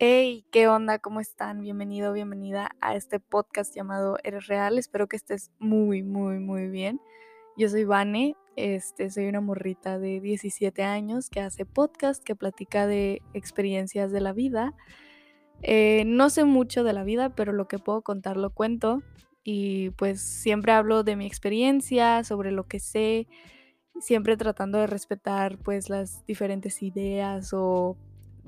Hey, ¿qué onda? ¿Cómo están? Bienvenido, bienvenida a este podcast llamado Eres Real. Espero que estés muy, muy, muy bien. Yo soy Vane, este, soy una morrita de 17 años que hace podcast, que platica de experiencias de la vida. Eh, no sé mucho de la vida, pero lo que puedo contar lo cuento. Y pues siempre hablo de mi experiencia, sobre lo que sé, siempre tratando de respetar pues las diferentes ideas o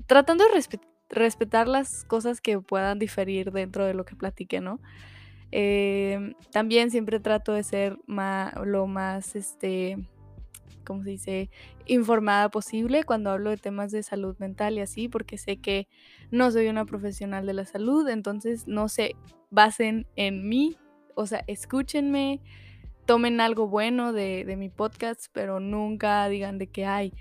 tratando de respetar respetar las cosas que puedan diferir dentro de lo que platique, ¿no? Em, también siempre trato de ser lo más, este, ¿cómo se dice?, informada posible cuando hablo de temas de salud mental y así, porque sé que no soy una profesional de la salud, entonces no se basen en mí, o sea, escúchenme, tomen algo bueno de, de mi podcast, pero nunca digan de que, ay,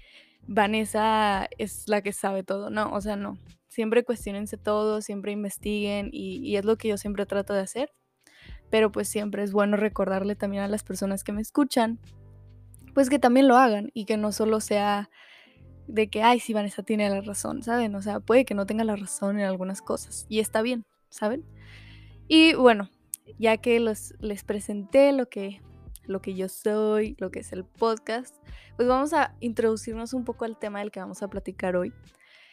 Vanessa es la que sabe todo, no, o sea, no, siempre cuestionense todo, siempre investiguen y, es lo que yo siempre trato de hacer. Pero pues siempre es bueno recordarle también a las personas que me escuchan, pues que también lo hagan y que no solo sea de que, ay, sí, Vanessa tiene la razón, ¿saben? O sea, puede que no tenga la razón en algunas cosas y está bien, ¿saben? Y bueno, ya que los, les presenté lo que, lo que yo soy, lo que es el podcast, pues vamos a introducirnos un poco al tema del que vamos a platicar hoy.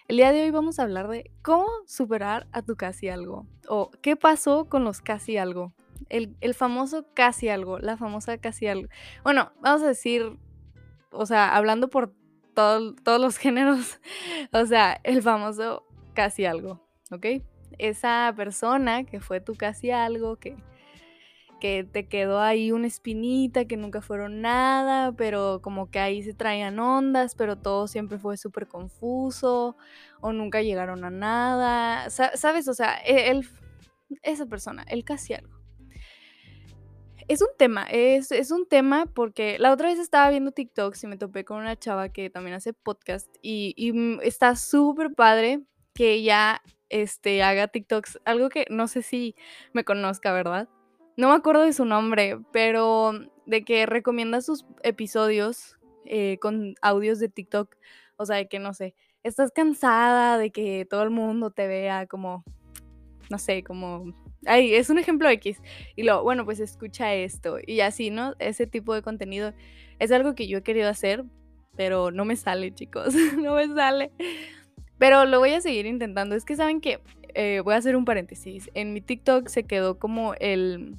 El día de hoy vamos a hablar de cómo superar a tu casi algo o qué pasó con los casi algo. El, famoso casi algo, la famosa casi algo. Bueno, vamos a decir, o sea, hablando por todos los géneros, o sea, el famoso casi algo, ¿ok? Esa persona que fue tu casi algo, que que te quedó ahí una espinita, que nunca fueron nada, pero como que ahí se traían ondas, pero todo siempre fue súper confuso o nunca llegaron a nada, ¿sabes? O sea, él, e, esa persona, él casi algo. Es un tema, es, un tema porque la otra vez estaba viendo TikToks y me topé con una chava que también hace podcast y, y mm, está súper padre que ella este, haga TikToks, algo que no sé si me conozca, ¿verdad? No me acuerdo de su nombre, pero de que recomienda sus episodios eh, con audios de TikTok. O sea, de que no sé, estás cansada de que todo el mundo te vea como, no sé, como... Ay, es un ejemplo X. Y luego, bueno, pues escucha esto. Y así, ¿no? Ese tipo de contenido es algo que yo he querido hacer, pero no me sale, chicos. no me sale. Pero lo voy a seguir intentando. Es que saben que eh, voy a hacer un paréntesis. En mi TikTok se quedó como el,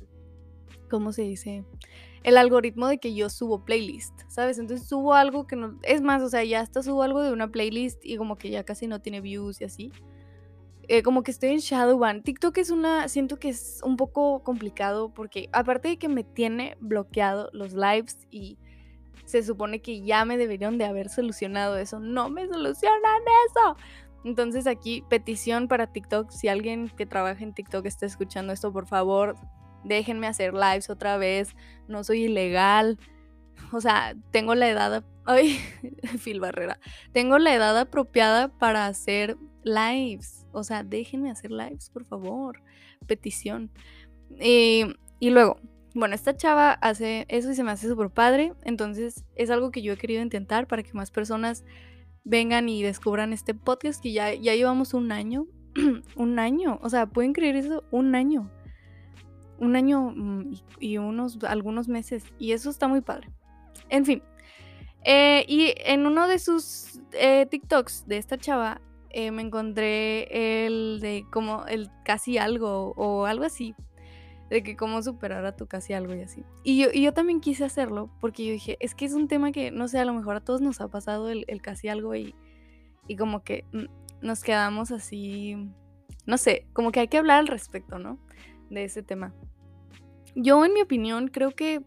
¿cómo se dice? El algoritmo de que yo subo playlist, ¿sabes? Entonces subo algo que no... Es más, o sea, ya hasta subo algo de una playlist y como que ya casi no tiene views y así. Eh, como que estoy en Shadowban. TikTok es una... Siento que es un poco complicado porque aparte de que me tiene bloqueado los lives y se supone que ya me deberían de haber solucionado eso. No me solucionan eso. Entonces aquí petición para TikTok. Si alguien que trabaja en TikTok está escuchando esto, por favor, déjenme hacer lives otra vez, no soy ilegal. O sea, tengo la edad, ay, Phil Barrera, tengo la edad apropiada para hacer lives. O sea, déjenme hacer lives, por favor. Petición. y luego, bueno, esta chava hace eso y se me hace súper padre. Entonces, es algo que yo he querido intentar para que más personas vengan y descubran este podcast que ya, ya llevamos un año. un año. O sea, ¿pueden creer eso? Un año un año mm, y, unos, algunos meses. Y eso está muy padre. En fin. Eh, y en uno de sus eh, TikToks de esta chava eh, me encontré el de como el casi algo o algo así. De que cómo superar a tu casi algo y así. Y yo, y yo también quise hacerlo porque yo dije, es que es un tema que, no sé, a lo mejor a todos nos ha pasado el, el casi algo y, y como que mm, nos quedamos así, no sé, como que hay que hablar al respecto, ¿no? De ese tema. Yo, en mi opinión, creo que,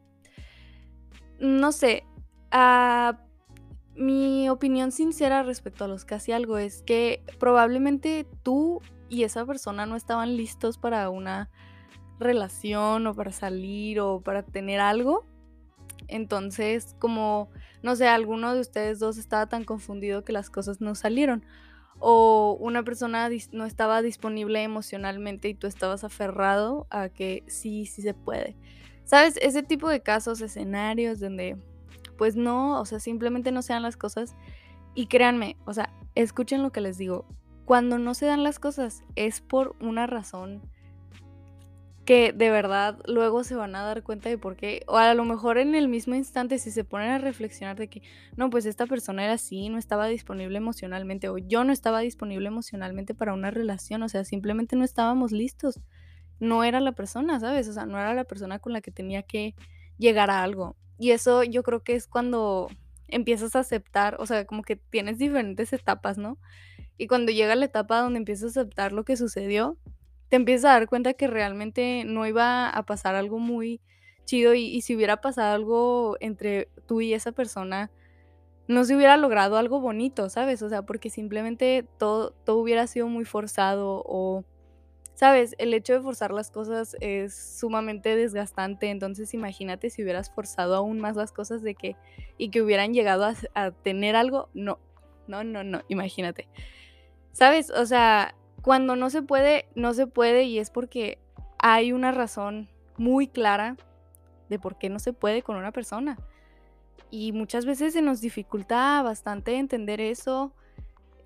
no sé, ah, mi opinión sincera respecto a los casi algo es que probablemente tú y esa persona no estaban listos para una relación o para salir o para tener algo. Entonces, como, no sé, alguno de ustedes dos estaba tan confundido que las cosas no salieron o una persona no estaba disponible emocionalmente y tú estabas aferrado a que sí, sí se puede. ¿Sabes? Ese tipo de casos, escenarios donde pues no, o sea, simplemente no sean las cosas. Y créanme, o sea, escuchen lo que les digo. cuando no se dan las cosas es por una razón que de verdad luego se van a dar cuenta de por qué, o a lo mejor en el mismo instante si se ponen a reflexionar de que, no, pues esta persona era así, no estaba disponible emocionalmente, o yo no estaba disponible emocionalmente para una relación, o sea, simplemente no estábamos listos, no era la persona, ¿sabes? O sea, no era la persona con la que tenía que llegar a algo. Y eso yo creo que es cuando empiezas a aceptar, o sea, como que tienes diferentes etapas, ¿no? Y cuando llega la etapa donde empiezas a aceptar lo que sucedió, te empiezas a dar cuenta que realmente no iba a pasar algo muy chido y, si hubiera pasado algo entre tú y esa persona, no se hubiera logrado algo bonito, ¿sabes? O sea, porque simplemente todo, todo hubiera sido muy forzado o, ¿sabes? El hecho de forzar las cosas es sumamente desgastante, entonces imagínate si hubieras forzado aún más las cosas de que y que hubieran llegado a, a tener algo, no, no, no, no, imagínate. ¿Sabes? O sea, cuando no se puede, no se puede y es porque hay una razón muy clara de por qué no se puede con una persona. Y muchas veces se nos dificulta bastante entender eso.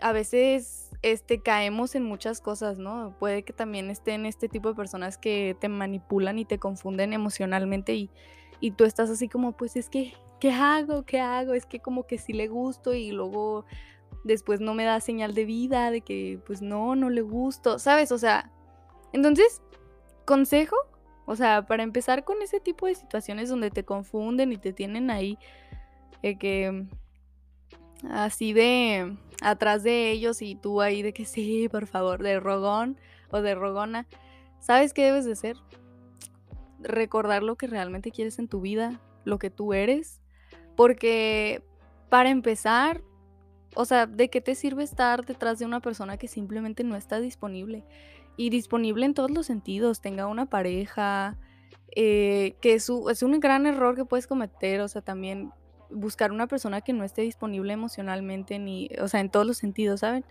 A veces este, caemos en muchas cosas, ¿no? Puede que también estén este tipo de personas que te manipulan y te confunden emocionalmente y, y tú estás así como, pues es que, ¿qué hago? ¿Qué hago? Es que como que sí le gusto y luego después no me da señal de vida, de que pues no, no le gusto, ¿sabes? O sea, entonces, consejo, o sea, para empezar con ese tipo de situaciones donde te confunden y te tienen ahí, eh, que así de atrás de ellos y tú ahí de que sí, por favor, de rogón o de rogona, ¿sabes qué debes de hacer? Recordar lo que realmente quieres en tu vida, lo que tú eres, porque para empezar, o sea, ¿de qué te sirve estar detrás de una persona que simplemente no está disponible? Y disponible en todos los sentidos, tenga una pareja, eh, que es, es un gran error que puedes cometer, o sea, también buscar una persona que no esté disponible emocionalmente, ni, o sea, en todos los sentidos, ¿saben?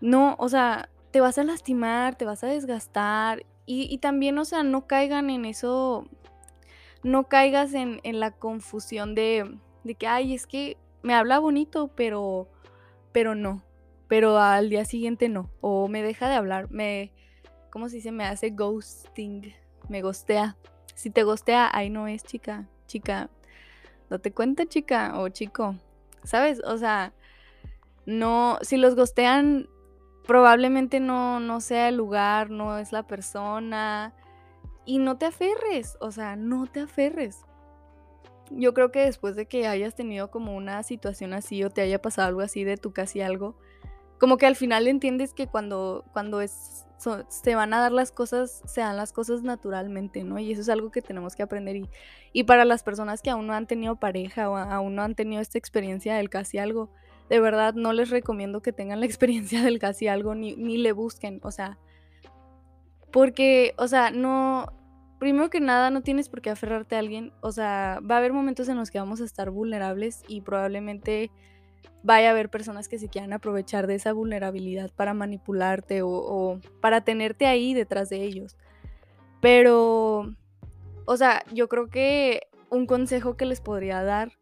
No, o sea, te vas a lastimar, te vas a desgastar y, y también, o sea, no caigan en eso, no caigas en, en la confusión de, de que, ay, es que me habla bonito, pero, pero no. Pero al día siguiente no. O me deja de hablar. Me, ¿cómo se dice? Me hace ghosting. Me gostea. Si te gostea, ahí no es, chica. Chica, date cuenta, chica o chico. ¿Sabes? O sea, no, si los gostean, probablemente no, no sea el lugar, no es la persona. Y no te aferres, o sea, no te aferres yo creo que después de que hayas tenido como una situación así o te haya pasado algo así de tu casi algo, como que al final entiendes que cuando, cuando se van a dar las cosas, se dan las cosas naturalmente, ¿no? Y eso es algo que tenemos que aprender. Y, y para las personas que aún no han tenido pareja o aún no han tenido esta experiencia del casi algo, de verdad no les recomiendo que tengan la experiencia del casi algo ni, ni le busquen, o sea, porque, o sea, no, primero que nada, no tienes por qué aferrarte a alguien. O sea, va a haber momentos en los que vamos a estar vulnerables y probablemente vaya a haber personas que se quieran aprovechar de esa vulnerabilidad para manipularte o, para tenerte ahí detrás de ellos. Pero, o sea, yo creo que un consejo que les podría dar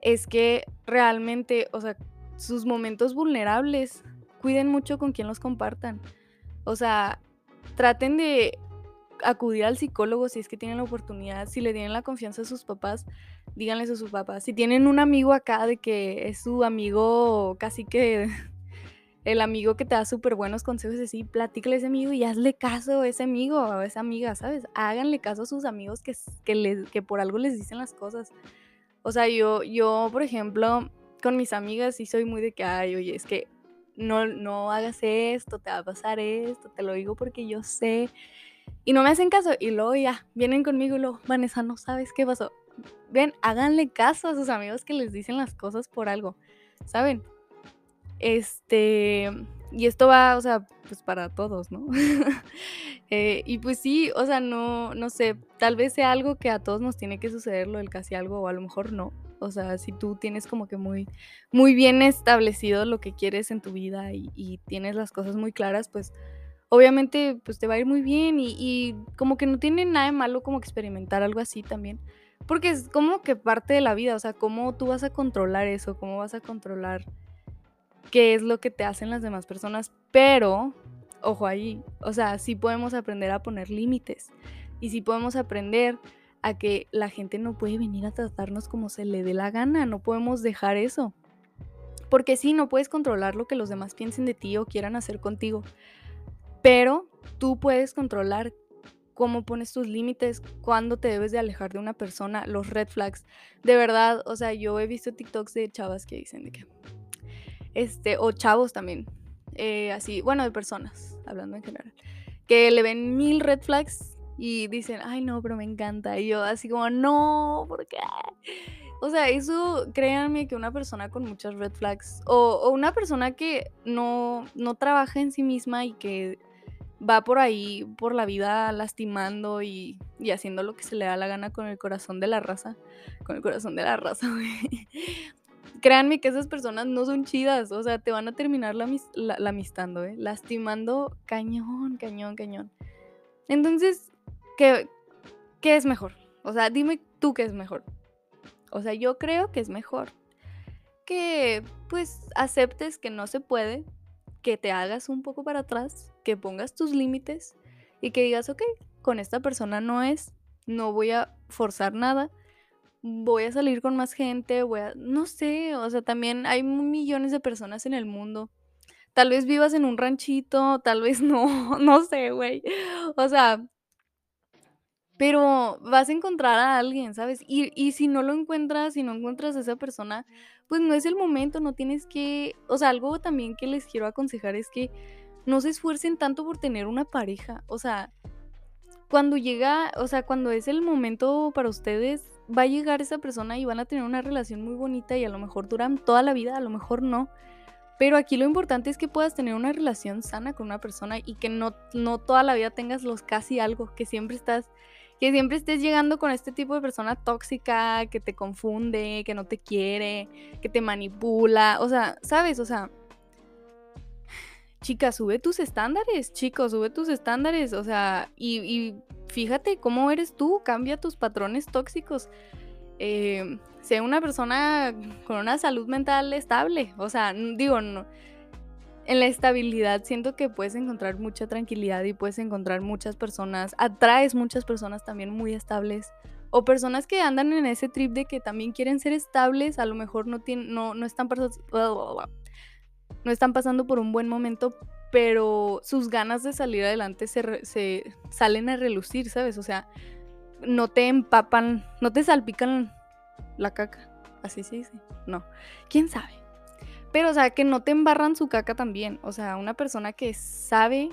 es que realmente, o sea, sus momentos vulnerables, cuiden mucho con quien los compartan. O sea, traten de acudir al psicólogo si es que tienen la oportunidad, si le tienen la confianza a sus papás, díganles a sus papás. Si tienen un amigo acá de que es su amigo, casi que el amigo que te da súper buenos consejos, así, platícale a ese amigo y hazle caso a ese amigo o a esa amiga, ¿sabes? Háganle caso a sus amigos que, que, que por algo les dicen las cosas. O sea, yo, yo, por ejemplo, con mis amigas sí soy muy de que, ay, oye, es que no, no hagas esto, te va a pasar esto, te lo digo porque yo sé y no me hacen caso. Y luego ya, vienen conmigo y luego, Vanessa, no sabes qué pasó. Ven, háganle caso a sus amigos que les dicen las cosas por algo, ¿saben? Este, y esto va, o sea, pues para todos, ¿no? Eh, y pues sí, o sea, no, no sé, tal vez sea algo que a todos nos tiene que suceder lo del casi algo, o a lo mejor no. O sea, si tú tienes como que muy, muy bien establecido lo que quieres en tu vida y, y tienes las cosas muy claras, pues obviamente pues te va a ir muy bien y, como que no tiene nada de malo como que experimentar algo así también. Porque es como que parte de la vida, o sea, cómo tú vas a controlar eso, cómo vas a controlar qué es lo que te hacen las demás personas, pero, ojo ahí, o sea, sí podemos aprender a poner límites y sí podemos aprender a que la gente no puede venir a tratarnos como se le dé la gana, no podemos dejar eso. Porque sí, no puedes controlar lo que los demás piensen de ti o quieran hacer contigo, pero tú puedes controlar cómo pones tus límites, cuándo te debes de alejar de una persona, los red flags. De verdad, o sea, yo he visto TikToks de chavas que dicen de que este, o chavos también, eh, así, bueno, de personas, hablando en general, que le ven mil red flags y dicen, ay no, pero me encanta. Y yo así como, no, ¿por qué? O sea, eso, créanme que una persona con muchas red flags o, una persona que no, no trabaja en sí misma y que va por ahí, por la vida lastimando y, y, haciendo lo que se le da la gana con el corazón de la raza. Con el corazón de la raza, güey créanme que esas personas no son chidas, o sea, te van a terminar la, amistando, ¿eh? lastimando cañón, cañón, cañón. Entonces, ¿qué, ¿qué es mejor? O sea, dime tú qué es mejor. O sea, yo creo que es mejor que pues aceptes que no se puede, que te hagas un poco para atrás, que pongas tus límites y que digas, ok, con esta persona no es, no voy a forzar nada, voy a salir con más gente, voy a, no sé, o sea, también hay millones de personas en el mundo. Tal vez vivas en un ranchito, tal vez no, no sé, güey. O sea, pero vas a encontrar a alguien, ¿sabes? Y, y, si no lo encuentras, si no encuentras a esa persona, pues no es el momento, no tienes que, o sea, algo también que les quiero aconsejar es que no se esfuercen tanto por tener una pareja, o sea, cuando llega, o sea, cuando es el momento para ustedes, va a llegar esa persona y van a tener una relación muy bonita y a lo mejor duran toda la vida, a lo mejor no. Pero aquí lo importante es que puedas tener una relación sana con una persona y que no, no toda la vida tengas los casi algo, que siempre estás, que siempre estés llegando con este tipo de persona tóxica, que te confunde, que no te quiere, que te manipula, o sea, ¿sabes? O sea, chica, sube tus estándares, chicos, sube tus estándares, o sea, y, fíjate cómo eres tú, cambia tus patrones tóxicos. Eh, sea una persona con una salud mental estable, o sea, digo, no, en la estabilidad siento que puedes encontrar mucha tranquilidad y puedes encontrar muchas personas, atraes muchas personas también muy estables o personas que andan en ese trip de que también quieren ser estables, a lo mejor no tienen no no están no están pasando por un buen momento, pero sus ganas de salir adelante se, salen a relucir, ¿sabes? O sea, no te empapan, no te salpican la caca. Así se dice. No. ¿Quién sabe? Pero, o sea, que no te embarran su caca también. O sea, una persona que sabe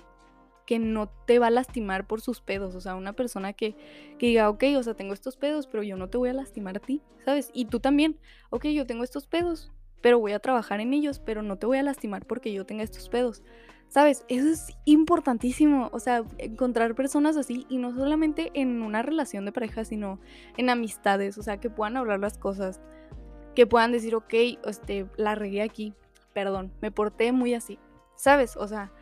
que no te va a lastimar por sus pedos. O sea, una persona que, que diga, ok, o sea, tengo estos pedos, pero yo no te voy a lastimar a ti, ¿sabes? Y tú también, ok, yo tengo estos pedos, pero voy a trabajar en ellos, pero no te voy a lastimar porque yo tenga estos pedos. ¿Sabes? Eso es importantísimo. O sea, encontrar personas así y no solamente en una relación de pareja, sino en amistades. O sea, que puedan hablar las cosas. Que puedan decir, ok, este, la regué aquí. Perdón, me porté muy así. ¿Sabes? O sea,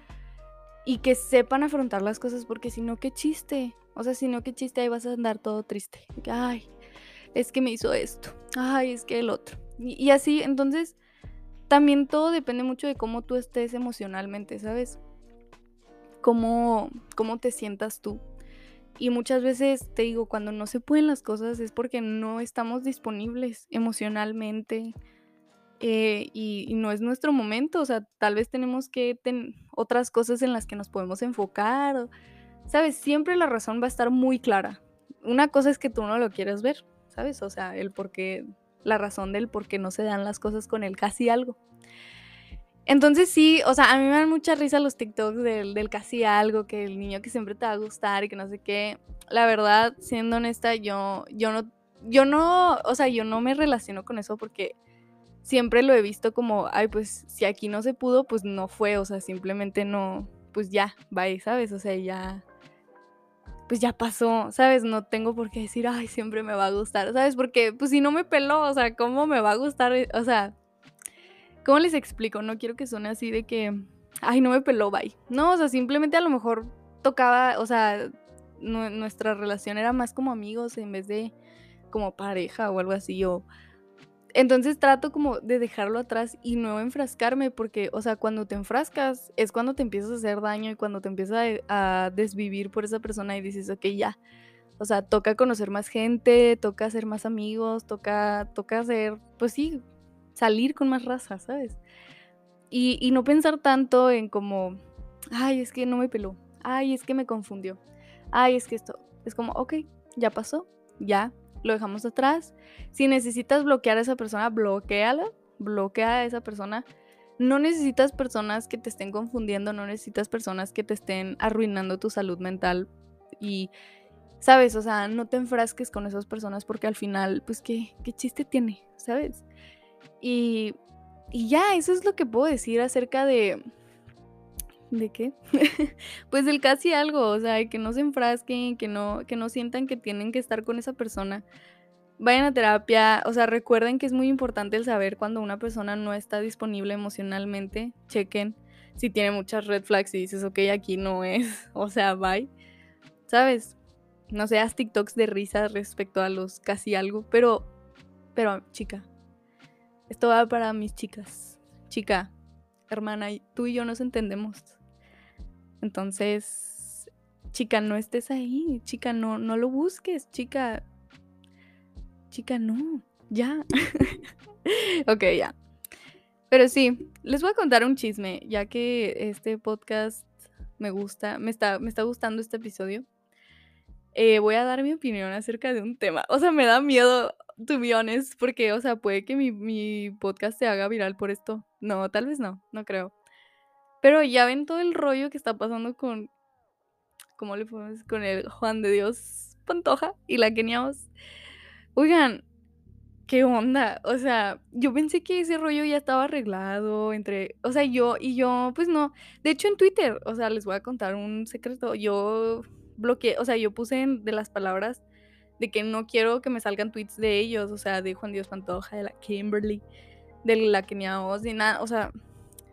y que sepan afrontar las cosas porque si no, qué chiste. O sea, si no, qué chiste, ahí vas a andar todo triste. Ay, es que me hizo esto. Ay, es que el otro. Y, así, entonces, también todo depende mucho de cómo tú estés emocionalmente, ¿sabes? Cómo, cómo te sientas tú. Y muchas veces te digo, cuando no se pueden las cosas es porque no estamos disponibles emocionalmente eh, y, no es nuestro momento. O sea, tal vez tenemos que tener otras cosas en las que nos podemos enfocar. ¿Sabes? Siempre la razón va a estar muy clara. Una cosa es que tú no lo quieras ver, ¿sabes? O sea, el por qué la razón del por qué no se dan las cosas con él casi algo. Entonces sí, o sea, a mí me dan mucha risa los TikToks del, casi algo, que el niño que siempre te va a gustar y que no sé qué. La verdad, siendo honesta, yo, yo no, yo no, o sea, yo no me relaciono con eso porque siempre lo he visto como, ay, pues si aquí no se pudo, pues no fue, o sea, simplemente no, pues ya, bye, ¿sabes? O sea, ya, pues ya pasó, ¿sabes? No tengo por qué decir, ay, siempre me va a gustar, ¿sabes? Porque, pues si no me peló, o sea, ¿cómo me va a gustar? O sea, ¿cómo les explico? No quiero que suene así de que, ay, no me peló, bye. No, o sea, simplemente a lo mejor tocaba, o sea, nuestra relación era más como amigos en vez de como pareja o algo así, o, entonces trato como de dejarlo atrás y no enfrascarme porque, o sea, cuando te enfrascas es cuando te empiezas a hacer daño y cuando te empiezas a, desvivir por esa persona y dices, ok, ya. O sea, toca conocer más gente, toca hacer más amigos, toca, toca hacer, pues sí, salir con más raza, ¿sabes? Y, y no pensar tanto en como, ay, es que no me peló, ay, es que me confundió, ay, es que esto, es como, ok, ya pasó, ya, lo dejamos atrás. Si necesitas bloquear a esa persona, bloqueala, bloquea a esa persona. No necesitas personas que te estén confundiendo, no necesitas personas que te estén arruinando tu salud mental y, ¿sabes? O sea, no te enfrasques con esas personas porque al final, pues, ¿qué, qué chiste tiene? ¿Sabes? Y, y ya, eso es lo que puedo decir acerca de, ¿De qué? pues del casi algo, o sea, que no se enfrasquen, que no, que no sientan que tienen que estar con esa persona. Vayan a terapia, o sea, recuerden que es muy importante el saber cuando una persona no está disponible emocionalmente. Chequen si tiene muchas red flags y dices, ok, aquí no es, o sea, bye. ¿Sabes? No seas TikToks de risa respecto a los casi algo, pero, pero, chica, esto va para mis chicas. Chica, hermana, tú y yo nos entendemos. Entonces, chica, no estés ahí, chica, no, no lo busques, chica. Chica, no, ya. ok, ya. Pero sí, les voy a contar un chisme, ya que este podcast me gusta, me está, me está gustando este episodio. Eh, voy a dar mi opinión acerca de un tema. O sea, me da miedo, to be honest, porque, o sea, puede que mi, mi podcast se haga viral por esto. No, tal vez no, no creo. Pero ya ven todo el rollo que está pasando con. ¿Cómo le podemos Con el Juan de Dios Pantoja y la Keniamos. Oigan, ¿qué onda? O sea, yo pensé que ese rollo ya estaba arreglado entre. O sea, yo y yo, pues no. De hecho, en Twitter, o sea, les voy a contar un secreto. Yo bloqueé, o sea, yo puse de las palabras de que no quiero que me salgan tweets de ellos, o sea, de Juan Dios Pantoja, de la Kimberly, de la Kenia Oz, ni nada, o sea,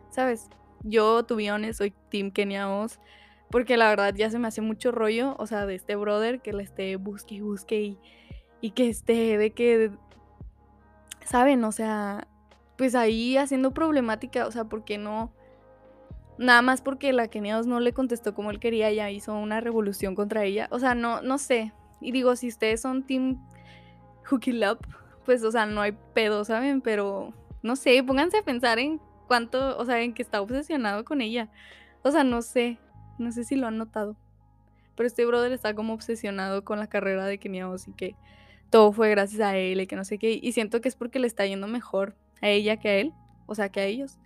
¿sabes? Yo, to soy Team Kenia Oz. Porque la verdad ya se me hace mucho rollo, o sea, de este brother que le esté busque y busque y, y que esté de que, ¿saben? O sea, pues ahí haciendo problemática, o sea, porque no, nada más porque la Kenia Oz no le contestó como él quería, ya hizo una revolución contra ella, o sea, no, no sé. Y digo, si ustedes son Team Hooky Up, pues, o sea, no hay pedo, ¿saben? Pero, no sé, pónganse a pensar en cuánto, o sea, en que está obsesionado con ella. O sea, no sé, no sé si lo han notado. Pero este brother está como obsesionado con la carrera de Kenia y que todo fue gracias a él y que no sé qué. Y siento que es porque le está yendo mejor a ella que a él, o sea, que a ellos.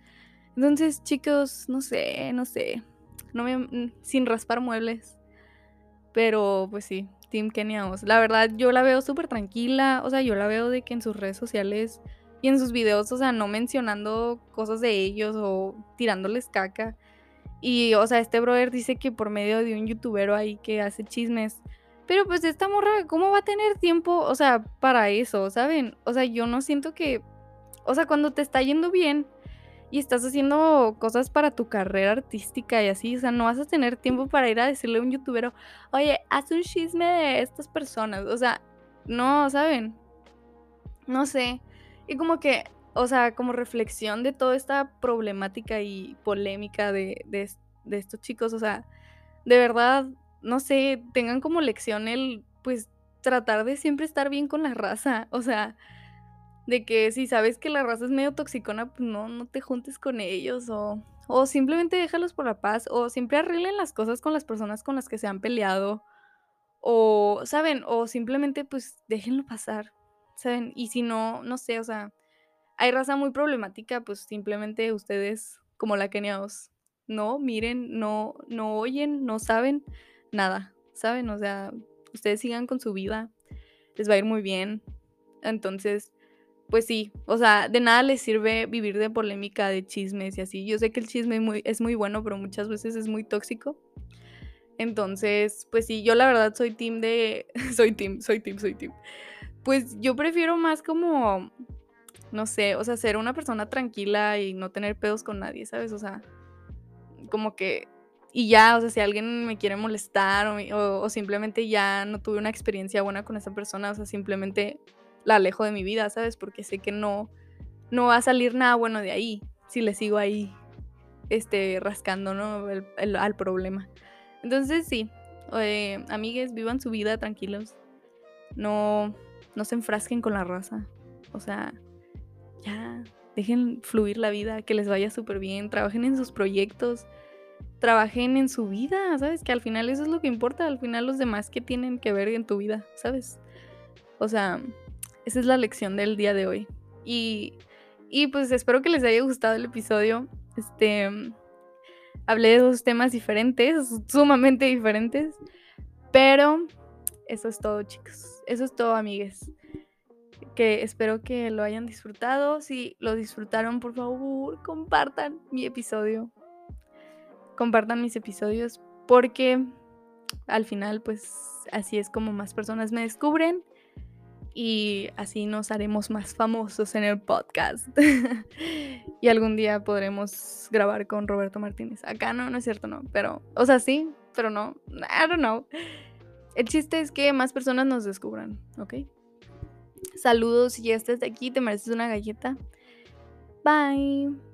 Entonces, chicos, no sé, no sé. No me, mm, sin raspar muebles. Pero pues sí, Team Kenia La verdad, yo la veo súper tranquila. O sea, yo la veo de que en sus redes sociales y en sus videos, o sea, no mencionando cosas de ellos o tirándoles caca. Y, o sea, este brother dice que por medio de un youtuber ahí que hace chismes. Pero pues esta morra, ¿cómo va a tener tiempo, o sea, para eso, ¿saben? O sea, yo no siento que, o sea, cuando te está yendo bien y estás haciendo cosas para tu carrera artística y así, o sea, no vas a tener tiempo para ir a decirle a un youtuber, oye, haz un chisme de estas personas. O sea, no, ¿saben? No sé. Como que, o sea, como reflexión de toda esta problemática y polémica de, estos chicos, o sea, de verdad, no sé, tengan como lección el, pues, tratar de siempre estar bien con la raza, o sea, de que si sabes que la raza es medio toxicona, pues no, no te juntes con ellos o, o simplemente déjalos por la paz o siempre arreglen las cosas con las personas con las que se han peleado o, ¿saben? O simplemente pues déjenlo pasar. ¿Saben? Y si no, no sé, o sea, hay raza muy problemática, pues simplemente ustedes, como la keniaos, no miren, no, no oyen, no saben nada, ¿saben? O sea, ustedes sigan con su vida, les va a ir muy bien. Entonces, pues sí, o sea, de nada les sirve vivir de polémica, de chismes y así. Yo sé que el chisme muy, es muy bueno, pero muchas veces es muy tóxico. Entonces, pues sí, yo la verdad soy team de... soy team, soy team, soy team. Pues yo prefiero más como, no sé, o sea, ser una persona tranquila y no tener pedos con nadie, ¿sabes? O sea, como que, y ya, o sea, si alguien me quiere molestar o, simplemente ya no tuve una experiencia buena con esa persona, o sea, simplemente la alejo de mi vida, ¿sabes? Porque sé que no, no va a salir nada bueno de ahí si le sigo ahí este, rascando, ¿no? al problema. Entonces, sí, eh, amigues, vivan su vida tranquilos. No, no se enfrasquen con la raza. O sea, ya, dejen fluir la vida, que les vaya súper bien, trabajen en sus proyectos, trabajen en su vida, ¿sabes? Que al final eso es lo que importa, al final los demás que tienen que ver en tu vida, ¿sabes? O sea, esa es la lección del día de hoy. Y, y pues espero que les haya gustado el episodio. Este, hablé de dos temas diferentes, sumamente diferentes, pero eso es todo, chicos. Eso es todo, amigues que espero que lo hayan disfrutado. Si lo disfrutaron, por favor, compartan mi episodio. Compartan mis episodios porque al final, pues así es como más personas me descubren y así nos haremos más famosos en el podcast. y algún día podremos grabar con Roberto Martínez. Acá no, no es cierto, no, pero, o sea, sí, pero no, I don't know. El chiste es que más personas nos descubran, ¿ok? Saludos, si ya estás aquí, te mereces una galleta. Bye.